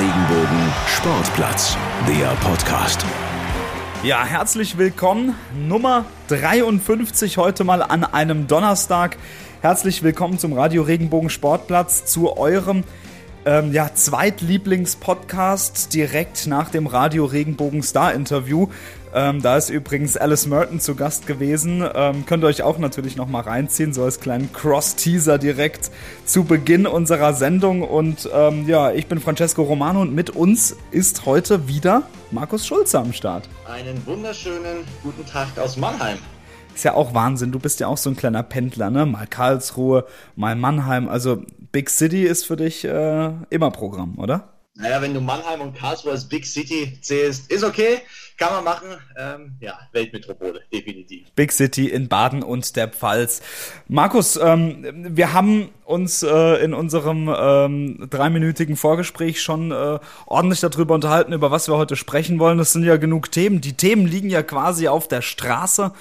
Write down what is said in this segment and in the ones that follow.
Regenbogen Sportplatz, der Podcast. Ja, herzlich willkommen. Nummer 53 heute mal an einem Donnerstag. Herzlich willkommen zum Radio Regenbogen Sportplatz, zu eurem ähm, ja, Zweitlieblingspodcast direkt nach dem Radio Regenbogen Star Interview. Ähm, da ist übrigens Alice Merton zu Gast gewesen. Ähm, könnt ihr euch auch natürlich noch mal reinziehen, so als kleinen Cross-Teaser direkt zu Beginn unserer Sendung. Und ähm, ja, ich bin Francesco Romano und mit uns ist heute wieder Markus Schulze am Start. Einen wunderschönen guten Tag aus Mannheim. Ist ja auch Wahnsinn. Du bist ja auch so ein kleiner Pendler, ne? Mal Karlsruhe, mal Mannheim. Also Big City ist für dich äh, immer Programm, oder? Naja, wenn du Mannheim und Karlsruhe als Big City zählst, ist okay, kann man machen. Ähm, ja, Weltmetropole, definitiv. Big City in Baden und der Pfalz. Markus, ähm, wir haben uns äh, in unserem ähm, dreiminütigen Vorgespräch schon äh, ordentlich darüber unterhalten, über was wir heute sprechen wollen. Das sind ja genug Themen. Die Themen liegen ja quasi auf der Straße.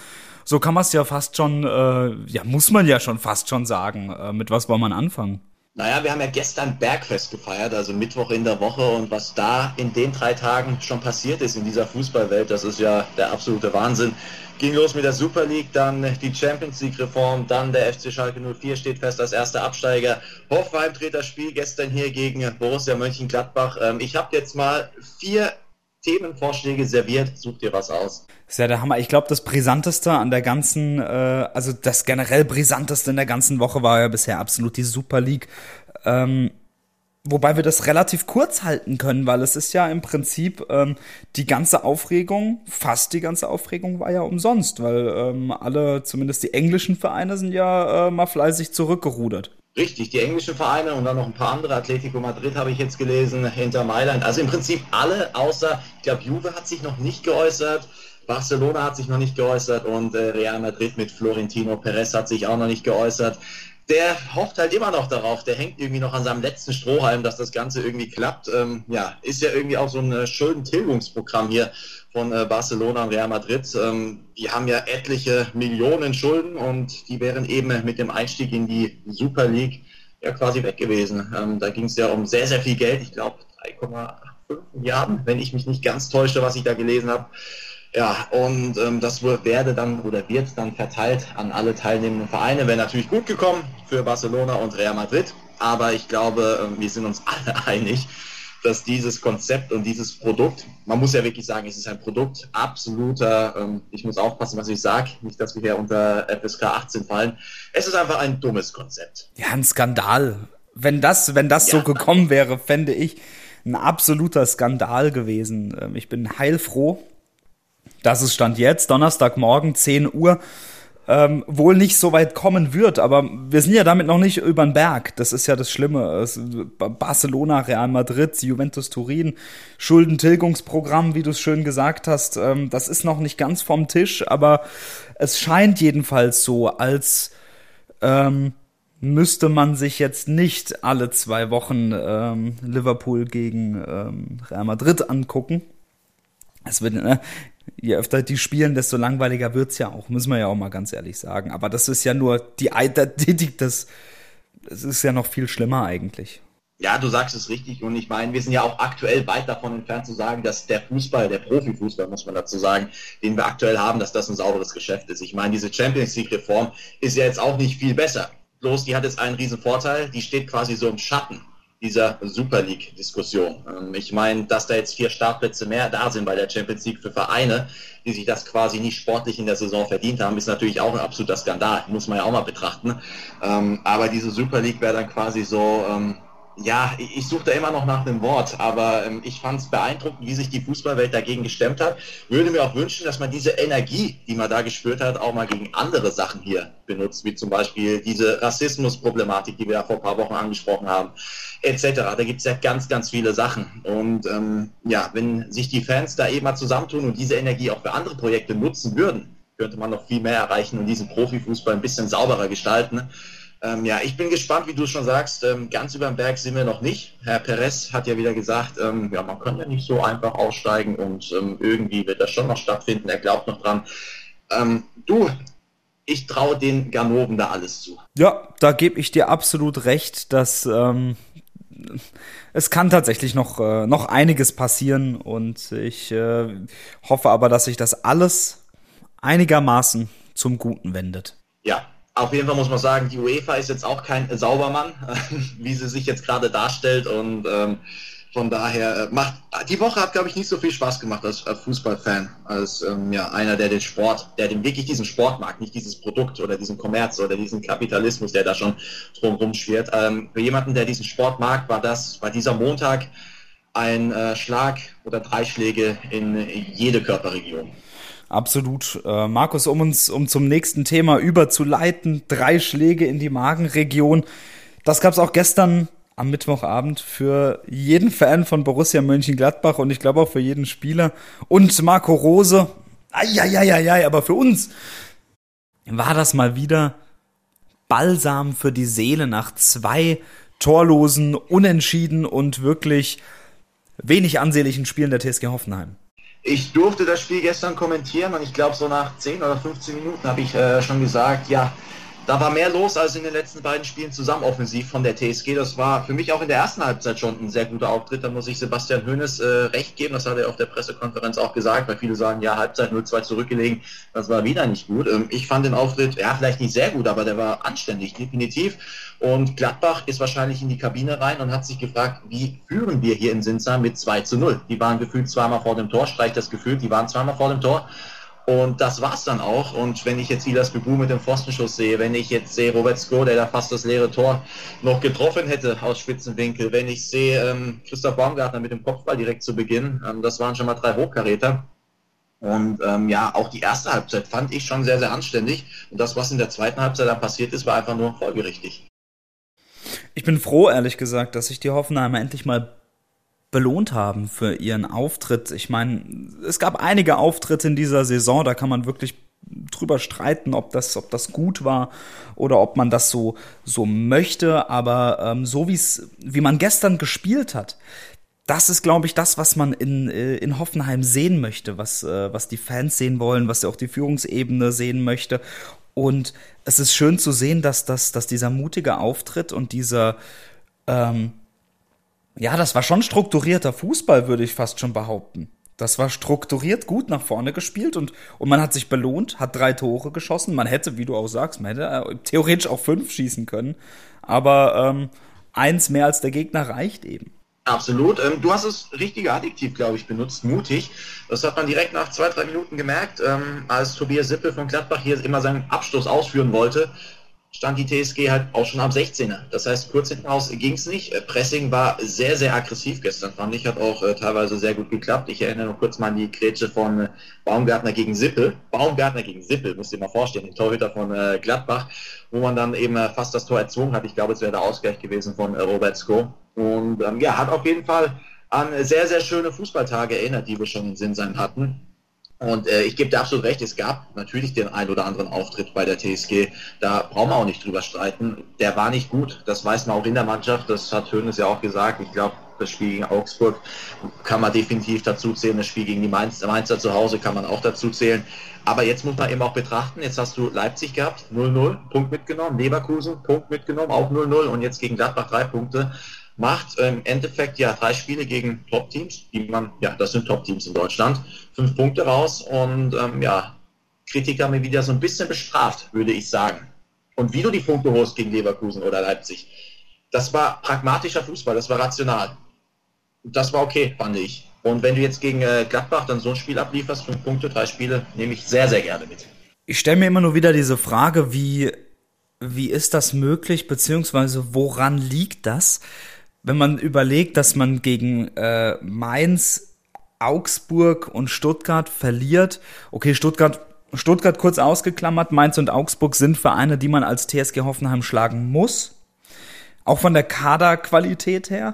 So kann man es ja fast schon, äh, ja, muss man ja schon fast schon sagen. Äh, mit was wollen wir anfangen? Naja, wir haben ja gestern Bergfest gefeiert, also Mittwoch in der Woche. Und was da in den drei Tagen schon passiert ist in dieser Fußballwelt, das ist ja der absolute Wahnsinn. Ging los mit der Super League, dann die Champions League Reform, dann der FC Schalke 04 steht fest als erster Absteiger. Hoffenheim dreht das Spiel gestern hier gegen Borussia Mönchengladbach. Ähm, ich habe jetzt mal vier Themenvorschläge serviert, such dir was aus. Ist ja der Hammer. Ich glaube, das Brisanteste an der ganzen, äh, also das generell Brisanteste in der ganzen Woche war ja bisher absolut die Super League. Ähm, wobei wir das relativ kurz halten können, weil es ist ja im Prinzip ähm, die ganze Aufregung, fast die ganze Aufregung war ja umsonst, weil ähm, alle, zumindest die englischen Vereine, sind ja äh, mal fleißig zurückgerudert. Richtig, die englischen Vereine und dann noch ein paar andere. Atletico Madrid habe ich jetzt gelesen, hinter Mailand. Also im Prinzip alle, außer, ich glaube, Juve hat sich noch nicht geäußert. Barcelona hat sich noch nicht geäußert und äh, Real Madrid mit Florentino Perez hat sich auch noch nicht geäußert. Der hofft halt immer noch darauf, der hängt irgendwie noch an seinem letzten Strohhalm, dass das Ganze irgendwie klappt. Ähm, ja, ist ja irgendwie auch so ein äh, Schuldentilgungsprogramm hier von äh, Barcelona und Real Madrid. Ähm, die haben ja etliche Millionen Schulden und die wären eben mit dem Einstieg in die Super League ja quasi weg gewesen. Ähm, da ging es ja um sehr, sehr viel Geld. Ich glaube 3,5 Milliarden, wenn ich mich nicht ganz täusche, was ich da gelesen habe. Ja, und ähm, das werde dann oder wird dann verteilt an alle teilnehmenden Vereine. Wäre natürlich gut gekommen für Barcelona und Real Madrid, aber ich glaube, äh, wir sind uns alle einig, dass dieses Konzept und dieses Produkt, man muss ja wirklich sagen, es ist ein Produkt absoluter, ähm, ich muss aufpassen, was ich sage, nicht, dass wir hier unter FSK 18 fallen. Es ist einfach ein dummes Konzept. Ja, ein Skandal. Wenn das, wenn das ja. so gekommen wäre, fände ich ein absoluter Skandal gewesen. Ähm, ich bin heilfroh, dass es Stand jetzt, Donnerstagmorgen, 10 Uhr, ähm, wohl nicht so weit kommen wird. Aber wir sind ja damit noch nicht über den Berg. Das ist ja das Schlimme. Barcelona, Real Madrid, Juventus Turin, Schuldentilgungsprogramm, wie du es schön gesagt hast, ähm, das ist noch nicht ganz vom Tisch, aber es scheint jedenfalls so, als ähm, müsste man sich jetzt nicht alle zwei Wochen ähm, Liverpool gegen ähm, Real Madrid angucken. Es wird, ne, je öfter die spielen, desto langweiliger wird's ja auch, müssen wir ja auch mal ganz ehrlich sagen. Aber das ist ja nur die, die, die das, das ist ja noch viel schlimmer eigentlich. Ja, du sagst es richtig und ich meine, wir sind ja auch aktuell weit davon entfernt zu sagen, dass der Fußball, der Profifußball, muss man dazu sagen, den wir aktuell haben, dass das ein sauberes Geschäft ist. Ich meine, diese Champions League Reform ist ja jetzt auch nicht viel besser. Bloß die hat jetzt einen riesen Vorteil, die steht quasi so im Schatten dieser Super League-Diskussion. Ähm, ich meine, dass da jetzt vier Startplätze mehr da sind bei der Champions League für Vereine, die sich das quasi nicht sportlich in der Saison verdient haben, ist natürlich auch ein absoluter Skandal, muss man ja auch mal betrachten. Ähm, aber diese Super League wäre dann quasi so, ähm, ja, ich suche da immer noch nach einem Wort, aber ähm, ich fand es beeindruckend, wie sich die Fußballwelt dagegen gestemmt hat. Würde mir auch wünschen, dass man diese Energie, die man da gespürt hat, auch mal gegen andere Sachen hier benutzt, wie zum Beispiel diese Rassismusproblematik, die wir ja vor ein paar Wochen angesprochen haben, etc. Da gibt es ja ganz, ganz viele Sachen. Und ähm, ja, wenn sich die Fans da eben mal zusammentun und diese Energie auch für andere Projekte nutzen würden, könnte man noch viel mehr erreichen und diesen Profifußball ein bisschen sauberer gestalten. Ähm, ja, ich bin gespannt, wie du schon sagst. Ähm, ganz über den Berg sind wir noch nicht. Herr Perez hat ja wieder gesagt, ähm, ja, man kann ja nicht so einfach aussteigen und ähm, irgendwie wird das schon noch stattfinden. Er glaubt noch dran. Ähm, du, ich traue den Ganoven da alles zu. Ja, da gebe ich dir absolut recht, dass ähm, es kann tatsächlich noch, äh, noch einiges passieren und ich äh, hoffe aber, dass sich das alles einigermaßen zum Guten wendet. Ja, auf jeden Fall muss man sagen, die UEFA ist jetzt auch kein Saubermann, wie sie sich jetzt gerade darstellt und ähm, von daher äh, macht die Woche hat, glaube ich, nicht so viel Spaß gemacht als, als Fußballfan, als ähm, ja, einer, der den Sport, der den wirklich diesen Sport mag, nicht dieses Produkt oder diesen Kommerz oder diesen Kapitalismus, der da schon drumherum schwirrt. Ähm, für jemanden, der diesen Sport mag, war das, war dieser Montag ein äh, Schlag oder drei Schläge in jede Körperregion. Absolut. Äh, Markus, um uns um zum nächsten Thema überzuleiten, drei Schläge in die Magenregion. Das gab es auch gestern am Mittwochabend für jeden Fan von Borussia Mönchengladbach und ich glaube auch für jeden Spieler und Marco Rose. Eieieiei, aber für uns war das mal wieder Balsam für die Seele nach zwei torlosen, unentschieden und wirklich wenig ansehnlichen Spielen der TSG Hoffenheim. Ich durfte das Spiel gestern kommentieren und ich glaube, so nach 10 oder 15 Minuten habe ich äh, schon gesagt, ja, da war mehr los als in den letzten beiden Spielen zusammen offensiv von der TSG. Das war für mich auch in der ersten Halbzeit schon ein sehr guter Auftritt. Da muss ich Sebastian Hoeneß äh, recht geben. Das hat er auf der Pressekonferenz auch gesagt, weil viele sagen, ja, Halbzeit 0-2 zurückgelegen. Das war wieder nicht gut. Ähm, ich fand den Auftritt, ja, vielleicht nicht sehr gut, aber der war anständig, definitiv. Und Gladbach ist wahrscheinlich in die Kabine rein und hat sich gefragt, wie führen wir hier in Sinsheim mit 2 zu 0? Die waren gefühlt zweimal vor dem Tor, streicht das Gefühl, die waren zweimal vor dem Tor. Und das war's dann auch. Und wenn ich jetzt Ilas Bebu mit dem Pfostenschuss sehe, wenn ich jetzt sehe Robert Sko, der da fast das leere Tor noch getroffen hätte aus Spitzenwinkel, wenn ich sehe ähm, Christoph Baumgartner mit dem Kopfball direkt zu Beginn, ähm, das waren schon mal drei Hochkaräter. Und ähm, ja, auch die erste Halbzeit fand ich schon sehr, sehr anständig. Und das, was in der zweiten Halbzeit dann passiert ist, war einfach nur folgerichtig. Ich bin froh, ehrlich gesagt, dass sich die Hoffenheimer endlich mal belohnt haben für ihren Auftritt. Ich meine, es gab einige Auftritte in dieser Saison, da kann man wirklich drüber streiten, ob das, ob das gut war oder ob man das so, so möchte. Aber ähm, so wie es, wie man gestern gespielt hat, das ist, glaube ich, das, was man in, äh, in Hoffenheim sehen möchte, was, äh, was die Fans sehen wollen, was auch die Führungsebene sehen möchte. Und es ist schön zu sehen, dass, dass, dass dieser mutige Auftritt und dieser, ähm, ja, das war schon strukturierter Fußball, würde ich fast schon behaupten. Das war strukturiert gut nach vorne gespielt und, und man hat sich belohnt, hat drei Tore geschossen. Man hätte, wie du auch sagst, man hätte äh, theoretisch auch fünf schießen können. Aber ähm, eins mehr als der Gegner reicht eben. Absolut. Ähm, du hast das richtige Adjektiv, glaube ich, benutzt, mutig. Das hat man direkt nach zwei, drei Minuten gemerkt, ähm, als Tobias Sippel von Gladbach hier immer seinen Abstoß ausführen wollte stand die TSG halt auch schon am 16er. Das heißt, kurz hinten raus ging es nicht. Äh, Pressing war sehr, sehr aggressiv gestern, fand ich, hat auch äh, teilweise sehr gut geklappt. Ich erinnere noch kurz mal an die Grätsche von äh, Baumgartner gegen Sippel. Baumgartner gegen Sippel, musst du dir mal vorstellen, den Torhüter von äh, Gladbach, wo man dann eben äh, fast das Tor erzwungen hat. Ich glaube, es wäre der Ausgleich gewesen von äh, Robert Sko. Und ähm, ja, hat auf jeden Fall an sehr, sehr schöne Fußballtage erinnert, die wir schon in Sinsheim hatten. Und äh, ich gebe dir absolut recht, es gab natürlich den ein oder anderen Auftritt bei der TSG. Da brauchen wir auch nicht drüber streiten. Der war nicht gut, das weiß man auch in der Mannschaft, das hat Hönes ja auch gesagt. Ich glaube, das Spiel gegen Augsburg kann man definitiv dazu zählen. Das Spiel gegen die Mainz, Mainzer zu Hause kann man auch dazu zählen. Aber jetzt muss man eben auch betrachten, jetzt hast du Leipzig gehabt, 0-0, Punkt mitgenommen, Leverkusen, Punkt mitgenommen, auch 0-0 und jetzt gegen Gladbach drei Punkte macht im Endeffekt ja drei Spiele gegen Top-Teams, die man, ja, das sind Top-Teams in Deutschland, fünf Punkte raus und ähm, ja, Kritiker mir wieder so ein bisschen bestraft, würde ich sagen. Und wie du die Punkte holst gegen Leverkusen oder Leipzig, das war pragmatischer Fußball, das war rational. Das war okay, fand ich. Und wenn du jetzt gegen äh, Gladbach dann so ein Spiel ablieferst, fünf Punkte, drei Spiele, nehme ich sehr, sehr gerne mit. Ich stelle mir immer nur wieder diese Frage, wie, wie ist das möglich, beziehungsweise woran liegt das? Wenn man überlegt, dass man gegen äh, Mainz, Augsburg und Stuttgart verliert, okay, Stuttgart, Stuttgart kurz ausgeklammert, Mainz und Augsburg sind Vereine, die man als TSG Hoffenheim schlagen muss. Auch von der Kaderqualität her.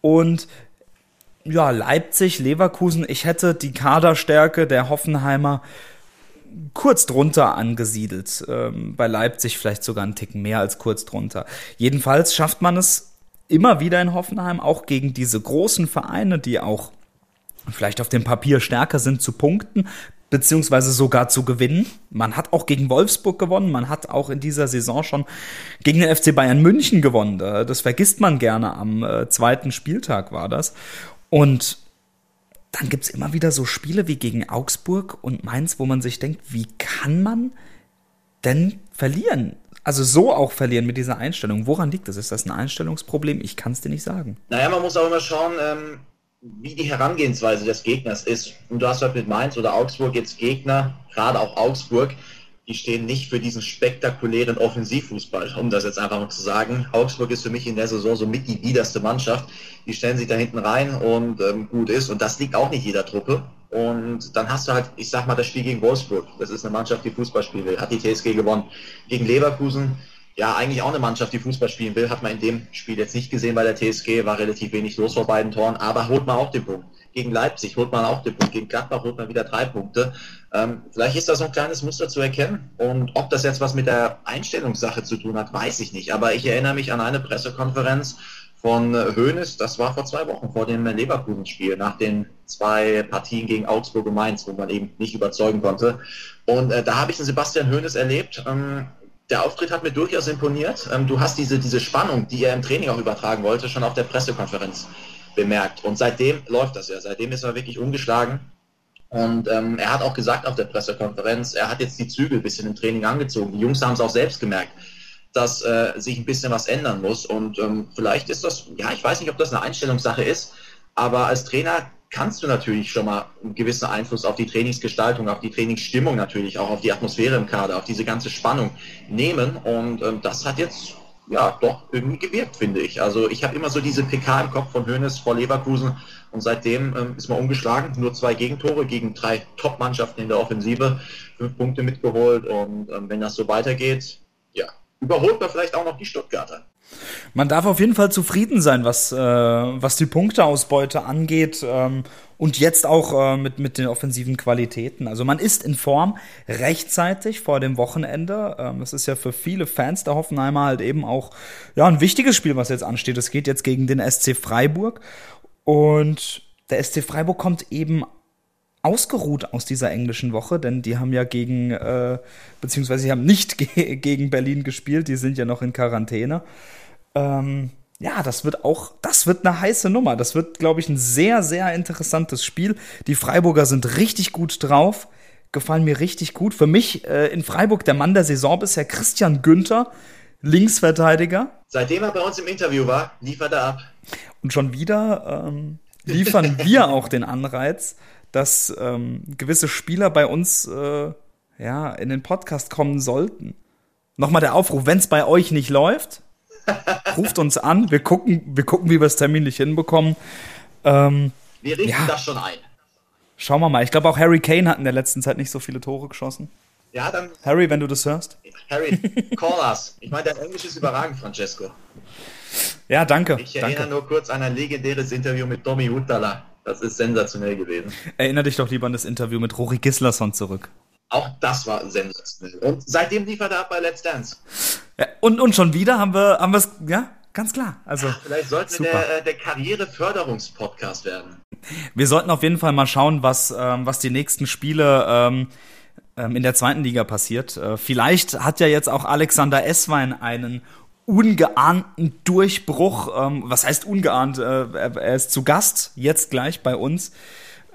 Und ja, Leipzig, Leverkusen, ich hätte die Kaderstärke der Hoffenheimer kurz drunter angesiedelt. Ähm, bei Leipzig vielleicht sogar einen Ticken mehr als kurz drunter. Jedenfalls schafft man es immer wieder in Hoffenheim, auch gegen diese großen Vereine, die auch vielleicht auf dem Papier stärker sind, zu punkten. beziehungsweise sogar zu gewinnen. Man hat auch gegen Wolfsburg gewonnen, man hat auch in dieser Saison schon gegen den FC Bayern München gewonnen. Das vergisst man gerne. Am äh, zweiten Spieltag war das. Und dann gibt's immer wieder so Spiele wie gegen Augsburg und Mainz, wo man sich denkt, wie kann man denn verlieren? Also so auch verlieren mit dieser Einstellung. Woran liegt das? Ist das ein Einstellungsproblem? Ich kann es dir nicht sagen. Naja, man muss auch immer schauen, ähm, wie die Herangehensweise des Gegners ist. Und du hast halt mit Mainz oder Augsburg jetzt Gegner, gerade auch Augsburg, die stehen nicht für diesen spektakulären Offensivfußball, um das jetzt einfach mal zu sagen. Augsburg ist für mich in der Saison so mit die biederste Mannschaft. Die stellen sich da hinten rein und ähm, gut ist. Und das liegt auch nicht jeder Truppe. Und dann hast du halt, ich sag mal, das Spiel gegen Wolfsburg. Das ist eine Mannschaft, die Fußball spielen will. Hat die TSG gewonnen. Gegen Leverkusen, ja, eigentlich auch eine Mannschaft, die Fußball spielen will. Hat man in dem Spiel jetzt nicht gesehen bei der TSG. War relativ wenig los vor beiden Toren. Aber holt man auch den Punkt. Gegen Leipzig holt man auch den Punkt. Gegen Gladbach holt man wieder drei Punkte. Ähm, vielleicht ist da so ein kleines Muster zu erkennen. Und ob das jetzt was mit der Einstellungssache zu tun hat, weiß ich nicht. Aber ich erinnere mich an eine Pressekonferenz von Hoeneß, das war vor zwei Wochen, vor dem Leverkusen-Spiel, nach den zwei Partien gegen Augsburg und Mainz, wo man eben nicht überzeugen konnte. Und äh, da habe ich den Sebastian Hoeneß erlebt. Ähm, der Auftritt hat mir durchaus imponiert. Ähm, du hast diese, diese Spannung, die er im Training auch übertragen wollte, schon auf der Pressekonferenz bemerkt. Und seitdem läuft das ja. Seitdem ist er wirklich umgeschlagen. Und ähm, er hat auch gesagt auf der Pressekonferenz, er hat jetzt die Zügel ein bisschen im Training angezogen. Die Jungs haben es auch selbst gemerkt dass äh, sich ein bisschen was ändern muss. Und ähm, vielleicht ist das, ja, ich weiß nicht, ob das eine Einstellungssache ist, aber als Trainer kannst du natürlich schon mal einen gewissen Einfluss auf die Trainingsgestaltung, auf die Trainingsstimmung natürlich, auch auf die Atmosphäre im Kader, auf diese ganze Spannung nehmen. Und ähm, das hat jetzt ja doch irgendwie gewirkt, finde ich. Also ich habe immer so diese PK im Kopf von Hoeneß vor Leverkusen und seitdem ähm, ist man umgeschlagen. Nur zwei Gegentore gegen drei Top-Mannschaften in der Offensive, fünf Punkte mitgeholt und ähm, wenn das so weitergeht, überholt man vielleicht auch noch die Stuttgarter. Man darf auf jeden Fall zufrieden sein, was, äh, was die Punkteausbeute angeht ähm, und jetzt auch äh, mit, mit den offensiven Qualitäten. Also man ist in Form rechtzeitig vor dem Wochenende. Ähm, das ist ja für viele Fans der Hoffenheimer halt eben auch ja, ein wichtiges Spiel, was jetzt ansteht. Es geht jetzt gegen den SC Freiburg und der SC Freiburg kommt eben ausgeruht aus dieser englischen Woche, denn die haben ja gegen, äh, beziehungsweise sie haben nicht ge gegen Berlin gespielt, die sind ja noch in Quarantäne. Ähm, ja, das wird auch, das wird eine heiße Nummer. Das wird, glaube ich, ein sehr, sehr interessantes Spiel. Die Freiburger sind richtig gut drauf, gefallen mir richtig gut. Für mich äh, in Freiburg der Mann der Saison bisher Christian Günther, Linksverteidiger. Seitdem er bei uns im Interview war, liefert er ab. Und schon wieder ähm, liefern wir auch den Anreiz, dass ähm, gewisse Spieler bei uns äh, ja in den Podcast kommen sollten. Nochmal der Aufruf, wenn es bei euch nicht läuft, ruft uns an. Wir gucken, wir gucken, wie wir es terminlich hinbekommen. Ähm, wir richten ja. das schon ein. Schauen wir mal. Ich glaube auch Harry Kane hat in der letzten Zeit nicht so viele Tore geschossen. Ja, dann. Harry, wenn du das hörst. Harry, call us. Ich meine, dein Englisch ist überragend, Francesco. Ja, danke. Ich erinnere danke. nur kurz an ein legendäres Interview mit Tommy Hutala. Das ist sensationell gewesen. Erinner dich doch lieber an das Interview mit Rory Gislason zurück. Auch das war sensationell. Und seitdem liefert er ab bei Let's Dance. Ja, und, und schon wieder haben wir haben es, ja, ganz klar. Also, ja, vielleicht sollten wir der, äh, der Karriereförderungspodcast werden. Wir sollten auf jeden Fall mal schauen, was, ähm, was die nächsten Spiele ähm, ähm in der zweiten Liga passiert. Äh, vielleicht hat ja jetzt auch Alexander Esswein einen ungeahnten Durchbruch. Ähm, was heißt ungeahnt? Äh, er ist zu Gast jetzt gleich bei uns.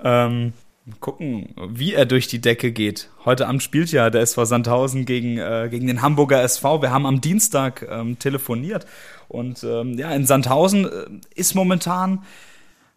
Ähm, gucken, wie er durch die Decke geht. Heute Abend spielt ja der SV Sandhausen gegen, äh, gegen den Hamburger SV. Wir haben am Dienstag ähm, telefoniert. Und ähm, ja, in Sandhausen äh, ist momentan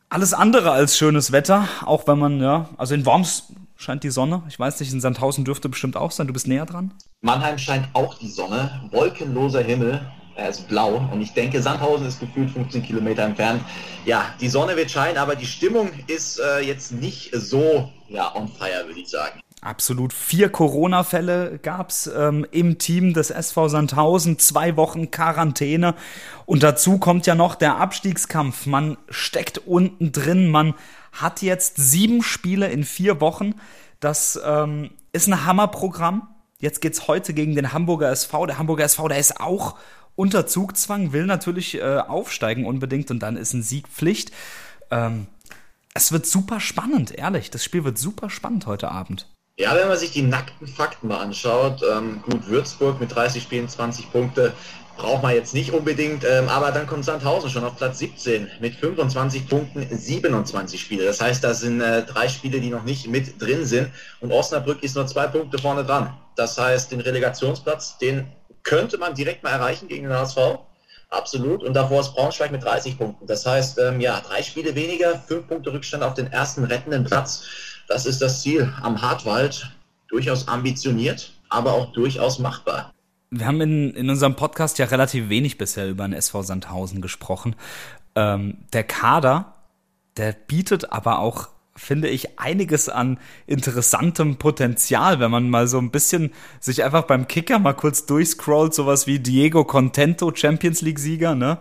alles andere als schönes Wetter. Auch wenn man, ja, also in Worms scheint die Sonne. Ich weiß nicht, in Sandhausen dürfte bestimmt auch sein. Du bist näher dran. Mannheim scheint auch die Sonne. Wolkenloser Himmel er ist blau und ich denke, Sandhausen ist gefühlt 15 Kilometer entfernt. Ja, die Sonne wird scheinen, aber die Stimmung ist äh, jetzt nicht so ja, on fire, würde ich sagen. Absolut. Vier Corona-Fälle gab's ähm, im Team des SV Sandhausen, zwei Wochen Quarantäne. Und dazu kommt ja noch der Abstiegskampf. Man steckt unten drin, man hat jetzt sieben Spiele in vier Wochen. Das ähm, ist ein Hammerprogramm. Jetzt geht's heute gegen den Hamburger SV. Der Hamburger SV, der ist auch unter Zugzwang, will natürlich äh, aufsteigen unbedingt und dann ist ein Sieg Pflicht. Ähm, es wird super spannend, ehrlich. Das Spiel wird super spannend heute Abend. Ja, wenn man sich die nackten Fakten mal anschaut, ähm, gut, Würzburg mit 30 Spielen, 20 Punkte, braucht man jetzt nicht unbedingt, ähm, aber dann kommt Sandhausen schon auf Platz 17 mit 25 Punkten, 27 Spiele. Das heißt, da sind äh, drei Spiele, die noch nicht mit drin sind und Osnabrück ist nur zwei Punkte vorne dran. Das heißt, den Relegationsplatz, den könnte man direkt mal erreichen gegen den HSV. Absolut. Und davor ist Braunschweig mit 30 Punkten. Das heißt, ähm, ja, drei Spiele weniger, fünf Punkte Rückstand auf den ersten rettenden Platz. Das ist das Ziel am Hartwald. Durchaus ambitioniert, aber auch durchaus machbar. Wir haben in, in unserem Podcast ja relativ wenig bisher über den SV Sandhausen gesprochen. Ähm, der Kader, der bietet aber auch, finde ich, einiges an interessantem Potenzial, wenn man mal so ein bisschen sich einfach beim Kicker mal kurz durchscrollt, sowas wie Diego Contento, Champions League-Sieger, ne?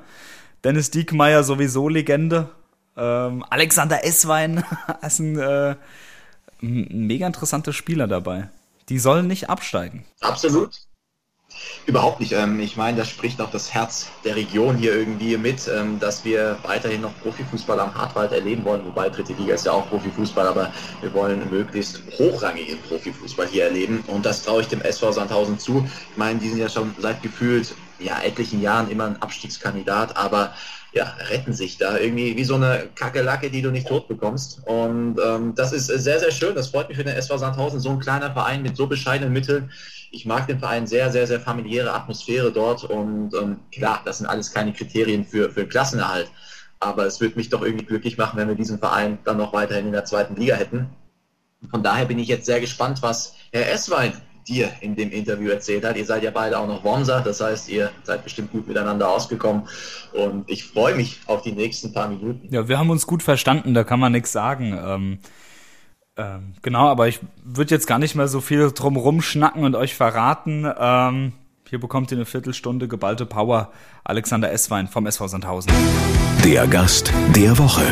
Dennis Diekmeyer sowieso Legende. Ähm, Alexander Esswein ist ein, äh, mega interessanter Spieler dabei. Die sollen nicht absteigen. Absolut. Überhaupt nicht. Ähm, ich meine, das spricht auch das Herz der Region hier irgendwie mit, ähm, dass wir weiterhin noch Profifußball am Hartwald erleben wollen. Wobei dritte Liga ist ja auch Profifußball, aber wir wollen möglichst hochrangigen Profifußball hier erleben. Und das traue ich dem SV Sandhausen zu. Ich meine, die sind ja schon seit gefühlt ja, etlichen Jahren immer ein Abstiegskandidat, aber ja, retten sich da irgendwie wie so eine Kakerlacke, die du nicht tot bekommst. Und ähm, das ist sehr, sehr schön. Das freut mich für den SV Sandhausen, so ein kleiner Verein mit so bescheidenen Mitteln. Ich mag den Verein sehr, sehr, sehr familiäre Atmosphäre dort. Und ähm, klar, das sind alles keine Kriterien für, für Klassenerhalt. Aber es würde mich doch irgendwie glücklich machen, wenn wir diesen Verein dann noch weiterhin in der zweiten Liga hätten. Von daher bin ich jetzt sehr gespannt, was Herr Esswein dir in dem Interview erzählt hat. Ihr seid ja beide auch noch Womser, das heißt, ihr seid bestimmt gut miteinander ausgekommen und ich freue mich auf die nächsten paar Minuten. Ja, wir haben uns gut verstanden, da kann man nichts sagen. Ähm, ähm, genau, aber ich würde jetzt gar nicht mehr so viel drum schnacken und euch verraten. Ähm, hier bekommt ihr eine Viertelstunde geballte Power. Alexander Esswein vom SV Sandhausen. Der Gast der Woche.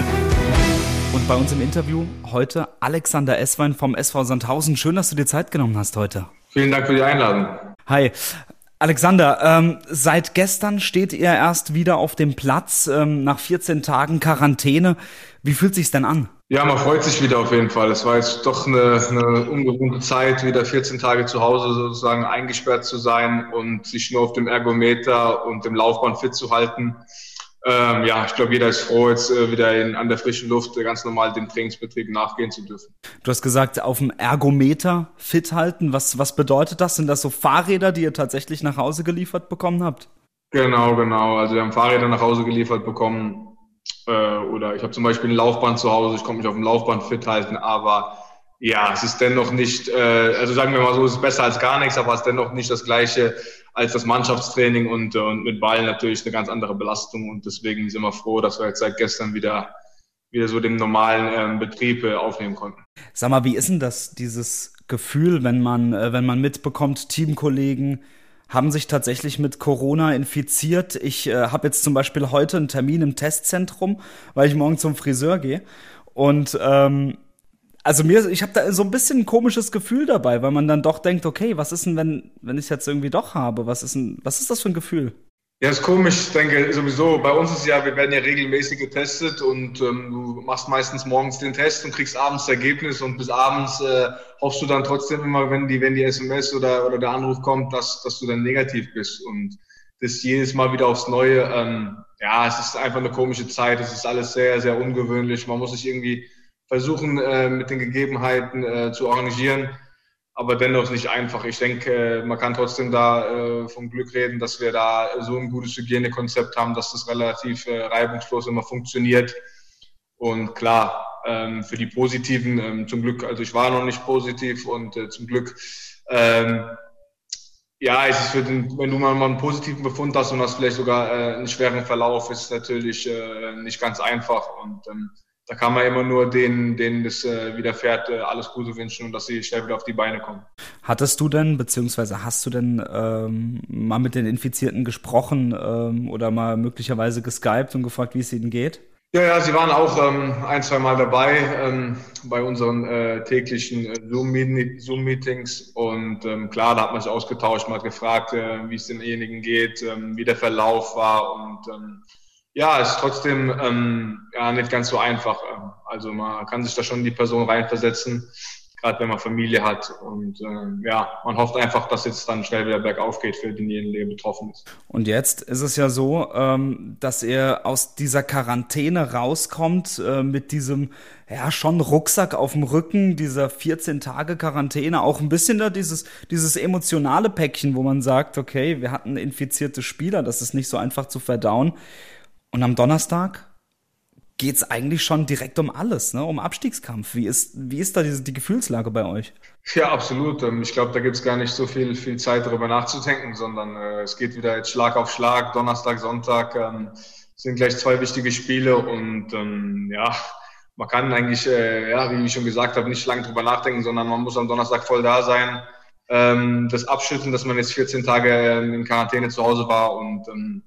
Und bei uns im Interview heute Alexander Esswein vom SV Sandhausen. Schön, dass du dir Zeit genommen hast heute. Vielen Dank für die Einladung. Hi. Alexander, ähm, seit gestern steht ihr erst wieder auf dem Platz ähm, nach 14 Tagen Quarantäne. Wie fühlt sich's denn an? Ja, man freut sich wieder auf jeden Fall. Es war jetzt doch eine, eine ungewohnte Zeit, wieder 14 Tage zu Hause sozusagen eingesperrt zu sein und sich nur auf dem Ergometer und dem Laufband fit zu halten. Ähm, ja, ich glaube, jeder ist froh, jetzt äh, wieder in, an der frischen Luft äh, ganz normal dem Trainingsbetrieb nachgehen zu dürfen. Du hast gesagt, auf dem Ergometer fit halten. Was, was bedeutet das? Sind das so Fahrräder, die ihr tatsächlich nach Hause geliefert bekommen habt? Genau, genau. Also wir haben Fahrräder nach Hause geliefert bekommen. Äh, oder ich habe zum Beispiel ein Laufband zu Hause, ich konnte mich auf dem Laufband fit halten, aber ja, es ist dennoch nicht, äh, also sagen wir mal so, es ist besser als gar nichts, aber es ist dennoch nicht das gleiche als das Mannschaftstraining und, äh, und mit Ball natürlich eine ganz andere Belastung und deswegen sind wir froh, dass wir jetzt seit gestern wieder wieder so den normalen ähm, Betrieb äh, aufnehmen konnten. Sag mal, wie ist denn das, dieses Gefühl, wenn man, äh, wenn man mitbekommt, Teamkollegen haben sich tatsächlich mit Corona infiziert. Ich äh, habe jetzt zum Beispiel heute einen Termin im Testzentrum, weil ich morgen zum Friseur gehe. Und ähm, also mir, ich habe da so ein bisschen ein komisches Gefühl dabei, weil man dann doch denkt, okay, was ist denn, wenn, wenn ich jetzt irgendwie doch habe? Was ist denn, was ist das für ein Gefühl? Ja, ist komisch. Ich denke sowieso, bei uns ist ja, wir werden ja regelmäßig getestet und ähm, du machst meistens morgens den Test und kriegst abends das Ergebnis und bis abends äh, hoffst du dann trotzdem immer, wenn die, wenn die SMS oder, oder der Anruf kommt, dass, dass du dann negativ bist. Und das jedes Mal wieder aufs Neue. Ähm, ja, es ist einfach eine komische Zeit. Es ist alles sehr, sehr ungewöhnlich. Man muss sich irgendwie versuchen, äh, mit den Gegebenheiten äh, zu arrangieren, aber dennoch nicht einfach. Ich denke, man kann trotzdem da äh, vom Glück reden, dass wir da so ein gutes Hygienekonzept haben, dass das relativ äh, reibungslos immer funktioniert. Und klar, ähm, für die Positiven, ähm, zum Glück, also ich war noch nicht positiv und äh, zum Glück, ähm, ja, es ist für den, wenn du mal, mal einen positiven Befund hast und hast vielleicht sogar einen schweren Verlauf, ist natürlich nicht ganz einfach. Und da kann man immer nur denen, denen das äh, widerfährt, äh, alles Gute wünschen und dass sie schnell wieder auf die Beine kommen. Hattest du denn, beziehungsweise hast du denn ähm, mal mit den Infizierten gesprochen ähm, oder mal möglicherweise geskypt und gefragt, wie es ihnen geht? Ja, ja, sie waren auch ähm, ein, zwei Mal dabei ähm, bei unseren äh, täglichen äh, Zoom-Meetings und ähm, klar, da hat man sich ausgetauscht, man hat gefragt, äh, wie es denjenigen geht, ähm, wie der Verlauf war und ähm, ja, ist trotzdem ähm, ja, nicht ganz so einfach. Ähm, also man kann sich da schon in die Person reinversetzen. gerade wenn man Familie hat. Und äh, ja, man hofft einfach, dass jetzt dann schnell wieder bergauf geht für denjenigen, der betroffen ist. Und jetzt ist es ja so, ähm, dass er aus dieser Quarantäne rauskommt äh, mit diesem, ja, schon Rucksack auf dem Rücken, dieser 14 Tage Quarantäne, auch ein bisschen da dieses, dieses emotionale Päckchen, wo man sagt, okay, wir hatten infizierte Spieler, das ist nicht so einfach zu verdauen. Und am Donnerstag geht es eigentlich schon direkt um alles, ne? um Abstiegskampf. Wie ist, wie ist da die, die Gefühlslage bei euch? Ja, absolut. Ähm, ich glaube, da gibt es gar nicht so viel, viel Zeit darüber nachzudenken, sondern äh, es geht wieder jetzt Schlag auf Schlag. Donnerstag, Sonntag ähm, sind gleich zwei wichtige Spiele und ähm, ja, man kann eigentlich, äh, ja, wie ich schon gesagt habe, nicht lange drüber nachdenken, sondern man muss am Donnerstag voll da sein. Ähm, das abschütteln, dass man jetzt 14 Tage ähm, in Quarantäne zu Hause war und ähm,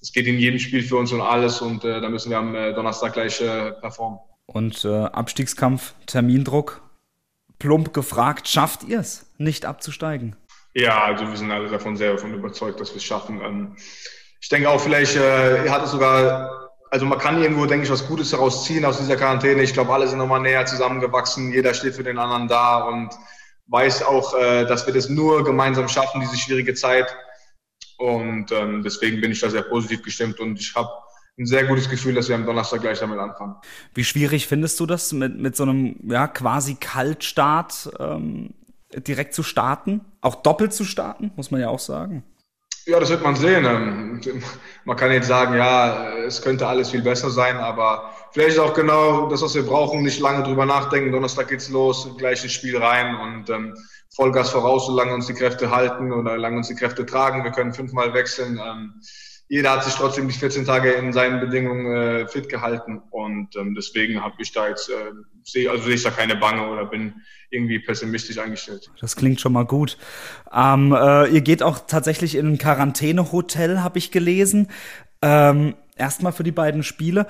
es geht in jedem Spiel für uns um alles und äh, da müssen wir am äh, Donnerstag gleich äh, performen. Und äh, Abstiegskampf, Termindruck, plump gefragt, schafft ihr es, nicht abzusteigen? Ja, also wir sind alle davon sehr davon überzeugt, dass wir es schaffen. Ähm, ich denke auch vielleicht, äh, ihr hattet sogar, also man kann irgendwo, denke ich, was Gutes daraus ziehen aus dieser Quarantäne. Ich glaube, alle sind nochmal näher zusammengewachsen, jeder steht für den anderen da und weiß auch, äh, dass wir das nur gemeinsam schaffen, diese schwierige Zeit. Und ähm, deswegen bin ich da sehr positiv gestimmt und ich habe ein sehr gutes Gefühl, dass wir am Donnerstag gleich damit anfangen. Wie schwierig findest du das, mit, mit so einem ja, quasi Kaltstart ähm, direkt zu starten? Auch doppelt zu starten, muss man ja auch sagen. Ja, das wird man sehen. Ähm, man kann jetzt sagen, ja, es könnte alles viel besser sein, aber vielleicht auch genau das, was wir brauchen, nicht lange drüber nachdenken. Donnerstag geht's los, gleiches Spiel rein und ähm, Vollgas voraus, solange uns die Kräfte halten oder solange uns die Kräfte tragen. Wir können fünfmal wechseln. Ähm, jeder hat sich trotzdem die 14 Tage in seinen Bedingungen äh, fit gehalten und ähm, deswegen habe ich da jetzt äh, sehe also sehe ich da keine Bange oder bin irgendwie pessimistisch eingestellt. Das klingt schon mal gut. Ähm, äh, ihr geht auch tatsächlich in ein Quarantänehotel, habe ich gelesen. Ähm, erstmal für die beiden Spiele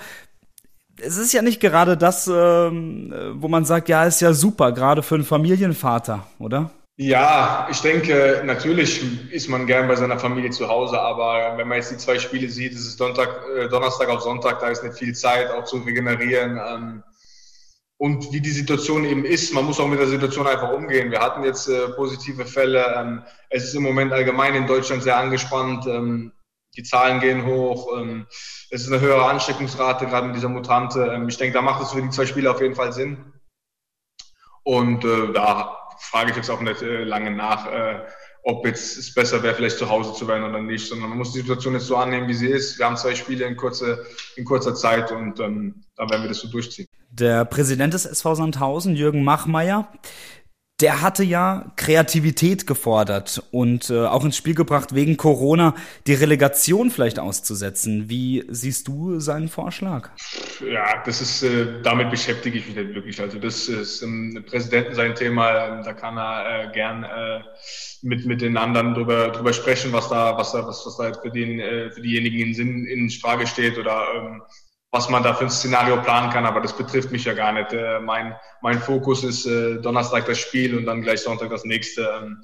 es ist ja nicht gerade das, ähm, wo man sagt, ja, ist ja super, gerade für einen Familienvater, oder? Ja, ich denke, natürlich ist man gern bei seiner Familie zu Hause, aber wenn man jetzt die zwei Spiele sieht, ist es Sonntag, äh, Donnerstag auf Sonntag, da ist nicht viel Zeit, auch zu regenerieren. Ähm, und wie die Situation eben ist, man muss auch mit der Situation einfach umgehen. Wir hatten jetzt äh, positive Fälle. Ähm, es ist im Moment allgemein in Deutschland sehr angespannt. Die Zahlen gehen hoch. Ähm, es ist eine höhere Ansteckungsrate, gerade mit dieser Mutante. Ähm, ich denke, da macht es für die zwei Spiele auf jeden Fall Sinn. Und äh, da frage ich jetzt auch nicht äh, lange nach, äh, ob jetzt es besser wäre, vielleicht zu Hause zu werden oder nicht, sondern man muss die Situation jetzt so annehmen, wie sie ist. Wir haben zwei Spiele in, kurze, in kurzer Zeit und ähm, da werden wir das so durchziehen. Der Präsident des SV Sandhausen, Jürgen Machmeier, der hatte ja Kreativität gefordert und äh, auch ins Spiel gebracht, wegen Corona die Relegation vielleicht auszusetzen. Wie siehst du seinen Vorschlag? Ja, das ist, äh, damit beschäftige ich mich nicht wirklich. Also das ist ähm, Präsidenten sein Thema, da kann er äh, gern äh, mit, mit den anderen drüber, drüber sprechen, was da, was da, was, was da für, den, äh, für diejenigen in Sinn in Frage steht oder ähm, was man da für ein Szenario planen kann, aber das betrifft mich ja gar nicht. Äh, mein, mein Fokus ist äh, Donnerstag das Spiel und dann gleich Sonntag das nächste. Ähm,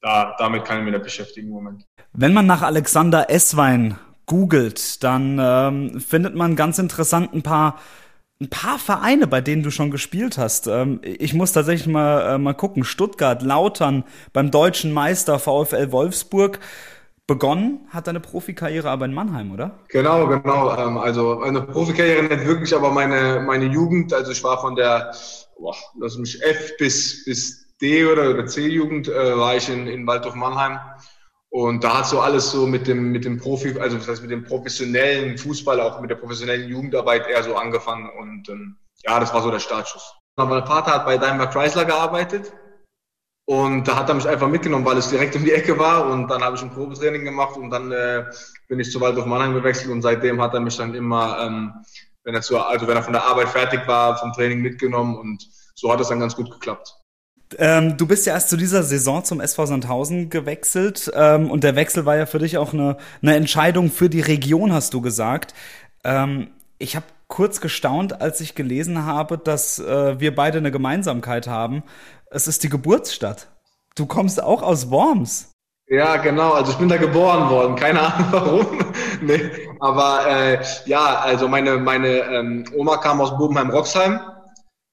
da, damit kann ich mich nicht beschäftigen im Moment. Wenn man nach Alexander Esswein googelt, dann ähm, findet man ganz interessant ein paar ein paar Vereine, bei denen du schon gespielt hast. Ähm, ich muss tatsächlich mal, äh, mal gucken. Stuttgart, Lautern, beim deutschen Meister VfL Wolfsburg begonnen hat deine Profikarriere aber in Mannheim, oder? Genau, genau. Ähm, also eine Profikarriere nicht wirklich, aber meine, meine Jugend, also ich war von der, boah, lass mich F bis, bis D oder, oder C-Jugend, äh, war ich in, in Waldorf Mannheim. Und da hat so alles so mit dem, mit dem Profi, also das heißt mit dem professionellen Fußball, auch mit der professionellen Jugendarbeit eher so angefangen. Und ähm, ja, das war so der Startschuss. Mein Vater hat bei Daimler Chrysler gearbeitet und da hat er mich einfach mitgenommen, weil es direkt um die Ecke war. Und dann habe ich ein Probetraining gemacht und dann äh, bin ich zu Waldorf Mannheim gewechselt. Und seitdem hat er mich dann immer, ähm, wenn er zu, also wenn er von der Arbeit fertig war, vom Training mitgenommen. Und so hat es dann ganz gut geklappt. Ähm, du bist ja erst zu dieser Saison zum SV Sandhausen gewechselt ähm, und der Wechsel war ja für dich auch eine, eine Entscheidung für die Region, hast du gesagt. Ähm, ich habe kurz gestaunt, als ich gelesen habe, dass äh, wir beide eine Gemeinsamkeit haben. Es ist die Geburtsstadt. Du kommst auch aus Worms. Ja, genau. Also ich bin da geboren worden. Keine Ahnung warum. nee. Aber äh, ja, also meine, meine ähm, Oma kam aus Bobenheim-Roxheim.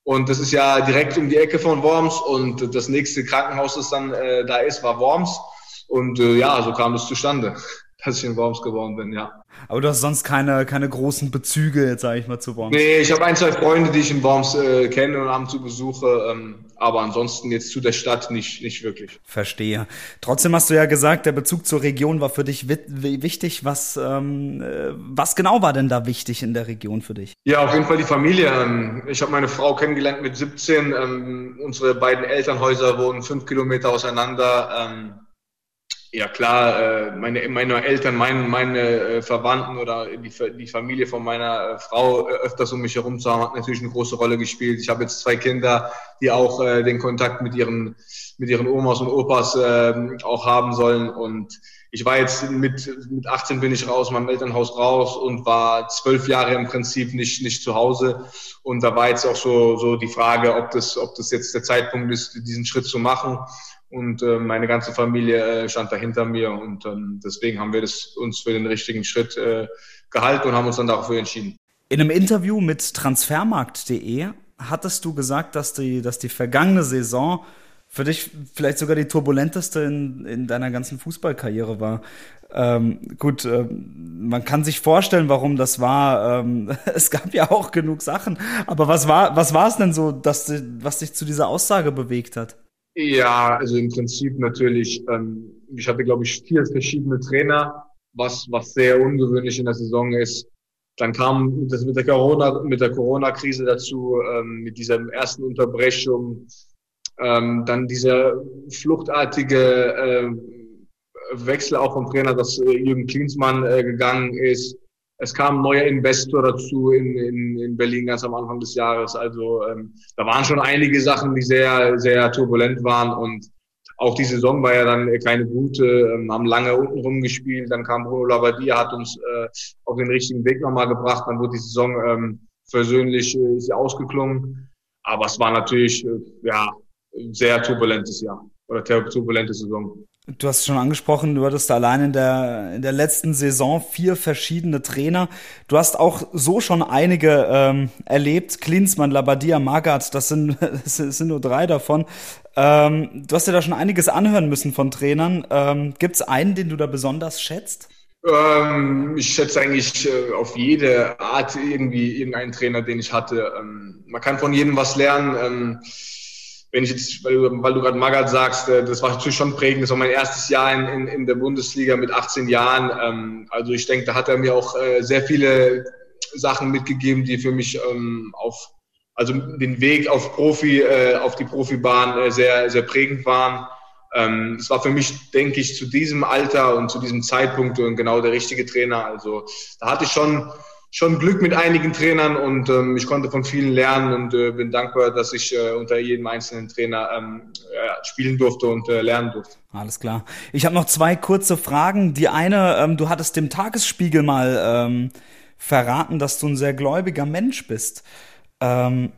Und das ist ja direkt um die Ecke von Worms und das nächste Krankenhaus, das dann äh, da ist, war Worms. Und äh, ja, so kam es zustande, dass ich in Worms geworden bin, ja. Aber du hast sonst keine, keine großen Bezüge, jetzt sage ich mal, zu Worms. Nee, ich habe ein, zwei Freunde, die ich in Worms äh, kenne und ab und zu besuche. Ähm, aber ansonsten jetzt zu der Stadt nicht, nicht wirklich. Verstehe. Trotzdem hast du ja gesagt, der Bezug zur Region war für dich wichtig. Was, ähm, äh, was genau war denn da wichtig in der Region für dich? Ja, auf jeden Fall die Familie. Ähm, ich habe meine Frau kennengelernt mit 17. Ähm, unsere beiden Elternhäuser wohnen fünf Kilometer auseinander. Ähm, ja klar, äh, meine, meine Eltern, mein, meine äh, Verwandten oder die, die Familie von meiner äh, Frau öfters um mich herum zu haben, hat natürlich eine große Rolle gespielt. Ich habe jetzt zwei Kinder, die auch den Kontakt mit ihren, mit ihren Omas und Opas äh, auch haben sollen. Und ich war jetzt mit, mit 18 bin ich raus, meinem Elternhaus raus und war zwölf Jahre im Prinzip nicht, nicht zu Hause. Und da war jetzt auch so, so die Frage, ob das, ob das jetzt der Zeitpunkt ist, diesen Schritt zu machen und äh, meine ganze Familie äh, stand da hinter mir und ähm, deswegen haben wir das uns für den richtigen Schritt äh, gehalten und haben uns dann dafür entschieden. In einem Interview mit transfermarkt.de hattest du gesagt, dass die, dass die vergangene Saison für dich vielleicht sogar die turbulenteste in, in deiner ganzen Fußballkarriere war. Ähm, gut, äh, man kann sich vorstellen, warum das war. Ähm, es gab ja auch genug Sachen. Aber was war, was war es denn so, dass, was dich zu dieser Aussage bewegt hat? Ja, also im Prinzip natürlich, ähm, ich hatte, glaube ich, vier verschiedene Trainer, was, was sehr ungewöhnlich in der Saison ist. Dann kam das mit der Corona, mit der Corona-Krise dazu, ähm, mit dieser ersten Unterbrechung, ähm, dann dieser fluchtartige äh, Wechsel auch vom Trainer, dass äh, Jürgen Klinsmann äh, gegangen ist. Es kam ein neuer Investor dazu in, in, in Berlin ganz am Anfang des Jahres. Also ähm, da waren schon einige Sachen, die sehr, sehr turbulent waren. Und auch die Saison war ja dann keine gute, ähm, haben lange unten rumgespielt. Dann kam Bruno Labbadia, hat uns äh, auf den richtigen Weg nochmal gebracht. Dann wurde die Saison ähm, versöhnlich äh, ist ausgeklungen. Aber es war natürlich äh, ja sehr turbulentes Jahr oder turbulente Saison. Du hast schon angesprochen, du hattest allein in der, in der letzten Saison vier verschiedene Trainer. Du hast auch so schon einige ähm, erlebt. Klinsmann, Labadia, Magath, das sind, das sind nur drei davon. Ähm, du hast dir da schon einiges anhören müssen von Trainern. Ähm, Gibt es einen, den du da besonders schätzt? Ähm, ich schätze eigentlich äh, auf jede Art irgendwie irgendeinen Trainer, den ich hatte. Ähm, man kann von jedem was lernen. Wenn ich jetzt, weil du, weil du gerade Magath sagst, äh, das war natürlich schon prägend. Das war mein erstes Jahr in, in, in der Bundesliga mit 18 Jahren. Ähm, also ich denke, da hat er mir auch äh, sehr viele Sachen mitgegeben, die für mich ähm, auf, also den Weg auf Profi, äh, auf die Profibahn äh, sehr, sehr prägend waren. Ähm, es war für mich, denke ich, zu diesem Alter und zu diesem Zeitpunkt genau der richtige Trainer. Also da hatte ich schon schon Glück mit einigen Trainern und ähm, ich konnte von vielen lernen und äh, bin dankbar, dass ich äh, unter jedem einzelnen Trainer ähm, ja, spielen durfte und äh, lernen durfte. Alles klar. Ich habe noch zwei kurze Fragen. Die eine, ähm, du hattest dem Tagesspiegel mal ähm, verraten, dass du ein sehr gläubiger Mensch bist. Ähm,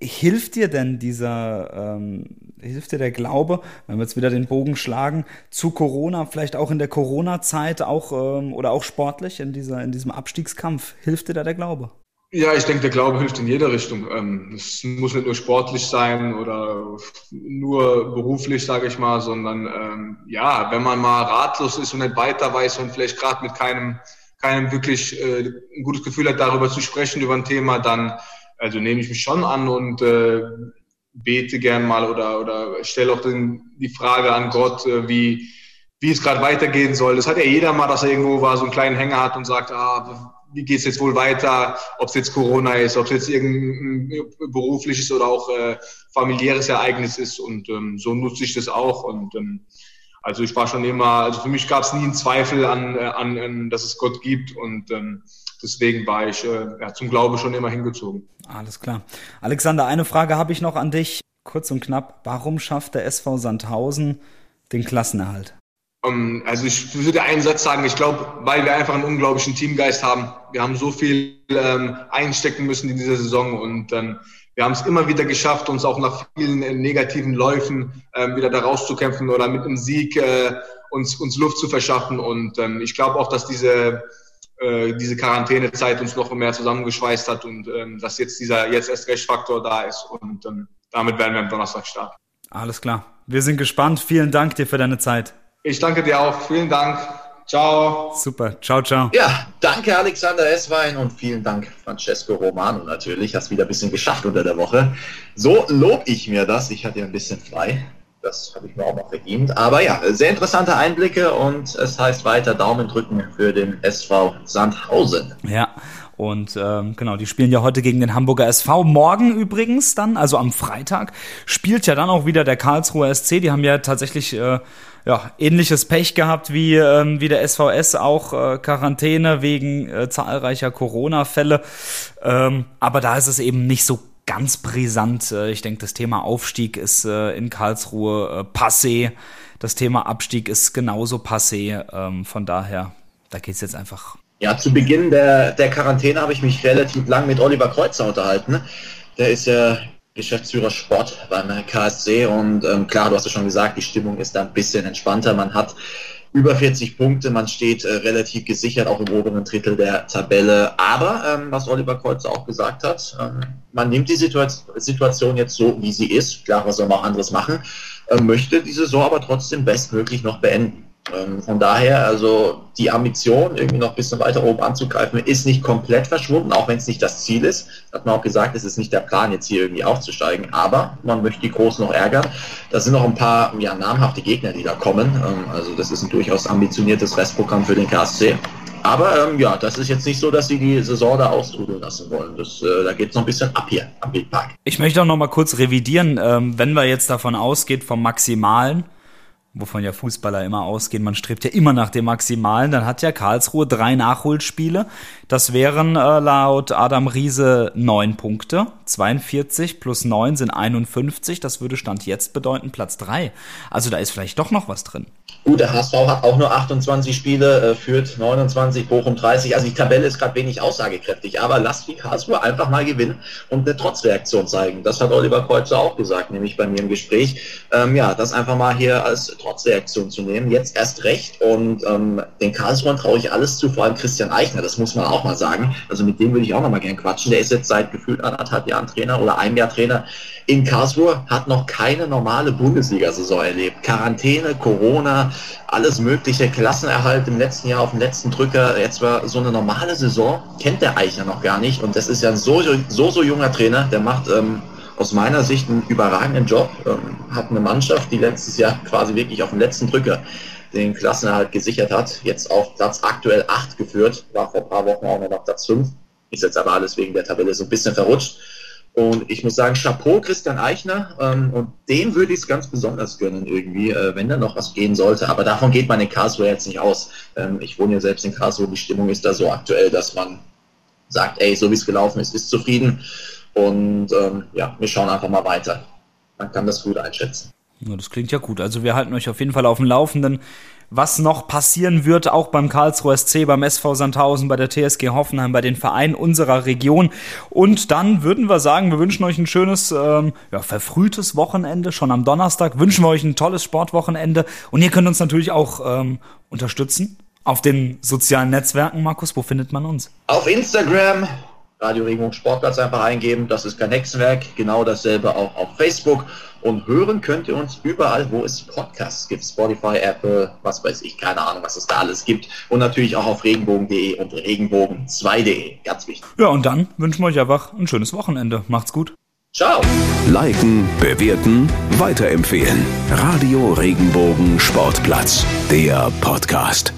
hilft dir denn dieser, ähm, hilft dir der Glaube, wenn wir jetzt wieder den Bogen schlagen, zu Corona, vielleicht auch in der Corona-Zeit, auch ähm, oder auch sportlich in dieser, in diesem Abstiegskampf, hilft dir da der Glaube? Ja, ich denke, der Glaube hilft in jeder Richtung. Ähm, es muss nicht nur sportlich sein oder nur beruflich, sage ich mal, sondern ähm, ja, wenn man mal ratlos ist und nicht weiter weiß und vielleicht gerade mit keinem, keinem wirklich äh, ein gutes Gefühl hat, darüber zu sprechen, über ein Thema, dann also nehme ich mich schon an und äh, bete gern mal oder, oder stelle auch den, die Frage an Gott, äh, wie, wie es gerade weitergehen soll. Das hat ja jeder mal, dass er irgendwo war, so einen kleinen Hänger hat und sagt, ah, wie geht's jetzt wohl weiter, ob es jetzt Corona ist, ob es jetzt irgendein berufliches oder auch äh, familiäres Ereignis ist. Und ähm, so nutze ich das auch. Und ähm, also ich war schon immer, also für mich gab es nie einen Zweifel an, äh, an, an, dass es Gott gibt. Und ähm, deswegen war ich äh, ja, zum Glaube schon immer hingezogen. Alles klar. Alexander, eine Frage habe ich noch an dich. Kurz und knapp. Warum schafft der SV Sandhausen den Klassenerhalt? Um, ähm, also ich würde einen Satz sagen, ich glaube, weil wir einfach einen unglaublichen Teamgeist haben. Wir haben so viel ähm, einstecken müssen in dieser Saison und ähm, wir haben es immer wieder geschafft, uns auch nach vielen äh, negativen Läufen ähm, wieder da rauszukämpfen oder mit einem Sieg äh, uns, uns Luft zu verschaffen. Und ähm, ich glaube auch, dass diese äh, diese Quarantänezeit uns noch mehr zusammengeschweißt hat und ähm, dass jetzt dieser jetzt erst recht Faktor da ist. Und ähm, damit werden wir am Donnerstag starten. Alles klar. Wir sind gespannt. Vielen Dank dir für deine Zeit. Ich danke dir auch. Vielen Dank. Ciao. Super. Ciao, ciao. Ja, danke Alexander Esswein und vielen Dank Francesco Romano natürlich. Hast wieder ein bisschen geschafft unter der Woche. So lob ich mir das. Ich hatte ja ein bisschen frei. Das habe ich mir auch noch verdient. Aber ja, sehr interessante Einblicke und es heißt weiter Daumen drücken für den SV Sandhausen. Ja. Und ähm, genau, die spielen ja heute gegen den Hamburger SV. Morgen übrigens dann, also am Freitag, spielt ja dann auch wieder der Karlsruher SC. Die haben ja tatsächlich äh, ja, ähnliches Pech gehabt wie, ähm, wie der SVS, auch äh, Quarantäne wegen äh, zahlreicher Corona-Fälle. Ähm, aber da ist es eben nicht so ganz brisant. Äh, ich denke, das Thema Aufstieg ist äh, in Karlsruhe äh, passé. Das Thema Abstieg ist genauso passé. Ähm, von daher, da geht's jetzt einfach ja, zu Beginn der, der Quarantäne habe ich mich relativ lang mit Oliver Kreuzer unterhalten. Der ist ja Geschäftsführer Sport beim KSC und ähm, klar, du hast ja schon gesagt, die Stimmung ist da ein bisschen entspannter. Man hat über 40 Punkte, man steht äh, relativ gesichert auch im oberen Drittel der Tabelle. Aber ähm, was Oliver Kreuzer auch gesagt hat, ähm, man nimmt die Situation, Situation jetzt so, wie sie ist. Klar, was soll man auch anderes machen? Äh, möchte die Saison aber trotzdem bestmöglich noch beenden. Ähm, von daher, also die Ambition, irgendwie noch ein bisschen weiter oben anzugreifen, ist nicht komplett verschwunden, auch wenn es nicht das Ziel ist. Hat man auch gesagt, es ist nicht der Plan, jetzt hier irgendwie aufzusteigen, aber man möchte die Großen noch ärgern. Da sind noch ein paar ja, namhafte Gegner, die da kommen. Ähm, also das ist ein durchaus ambitioniertes Restprogramm für den KSC. Aber ähm, ja, das ist jetzt nicht so, dass sie die Saison da austrudeln lassen wollen. Das, äh, da geht es noch ein bisschen ab hier am Wildpark. Ich möchte auch noch mal kurz revidieren, ähm, wenn wir jetzt davon ausgeht, vom Maximalen, wovon ja Fußballer immer ausgehen, man strebt ja immer nach dem Maximalen, dann hat ja Karlsruhe drei Nachholspiele. Das wären äh, laut Adam Riese neun Punkte. 42 plus neun sind 51. Das würde Stand jetzt bedeuten Platz drei. Also da ist vielleicht doch noch was drin. Gut, der HSV hat auch nur 28 Spiele, äh, führt 29, Bochum 30. Also die Tabelle ist gerade wenig aussagekräftig. Aber lass die Karlsruhe einfach mal gewinnen und eine Trotzreaktion zeigen. Das hat Oliver Kreuzer auch gesagt, nämlich bei mir im Gespräch. Ähm, ja, das einfach mal hier als Trotzreaktion zu nehmen. Jetzt erst recht. Und ähm, den Karlsruhern traue ich alles zu, vor allem Christian Eichner. Das muss man auch mal sagen. Also mit dem würde ich auch noch mal gern quatschen. Der ist jetzt seit gefühlt anderthalb Jahren Trainer oder einem Jahr Trainer in Karlsruhe, hat noch keine normale Bundesliga-Saison erlebt. Quarantäne, Corona, alles mögliche, Klassenerhalt im letzten Jahr auf dem letzten Drücker. Jetzt war so eine normale Saison, kennt der Eichner noch gar nicht. Und das ist ja ein so, so, so junger Trainer, der macht ähm, aus meiner Sicht einen überragenden Job. Ähm, hat eine Mannschaft, die letztes Jahr quasi wirklich auf dem letzten Drücker den Klassenerhalt gesichert hat. Jetzt auf Platz aktuell 8 geführt, war vor ein paar Wochen auch noch Platz 5. Ist jetzt aber alles wegen der Tabelle so ein bisschen verrutscht. Und ich muss sagen, Chapeau Christian Eichner. Ähm, und dem würde ich es ganz besonders gönnen irgendwie, äh, wenn da noch was gehen sollte. Aber davon geht man in Karlsruhe jetzt nicht aus. Ähm, ich wohne ja selbst in Karlsruhe. Die Stimmung ist da so aktuell, dass man sagt, ey, so wie es gelaufen ist, ist zufrieden. Und ähm, ja, wir schauen einfach mal weiter. Man kann das gut einschätzen. Ja, das klingt ja gut. Also wir halten euch auf jeden Fall auf dem Laufenden was noch passieren wird, auch beim Karlsruher SC, beim SV Sandhausen, bei der TSG Hoffenheim, bei den Vereinen unserer Region. Und dann würden wir sagen, wir wünschen euch ein schönes, ähm, ja, verfrühtes Wochenende, schon am Donnerstag. Wünschen wir euch ein tolles Sportwochenende. Und ihr könnt uns natürlich auch ähm, unterstützen auf den sozialen Netzwerken. Markus, wo findet man uns? Auf Instagram, Radio Regenbogen Sportplatz einfach eingeben. Das ist kein Hexenwerk. Genau dasselbe auch auf Facebook. Und hören könnt ihr uns überall, wo es Podcasts gibt. Spotify, Apple, was weiß ich, keine Ahnung, was es da alles gibt. Und natürlich auch auf regenbogen.de und regenbogen2.de. Ganz wichtig. Ja, und dann wünschen wir euch einfach ein schönes Wochenende. Macht's gut. Ciao. Liken, bewerten, weiterempfehlen. Radio Regenbogen Sportplatz, der Podcast.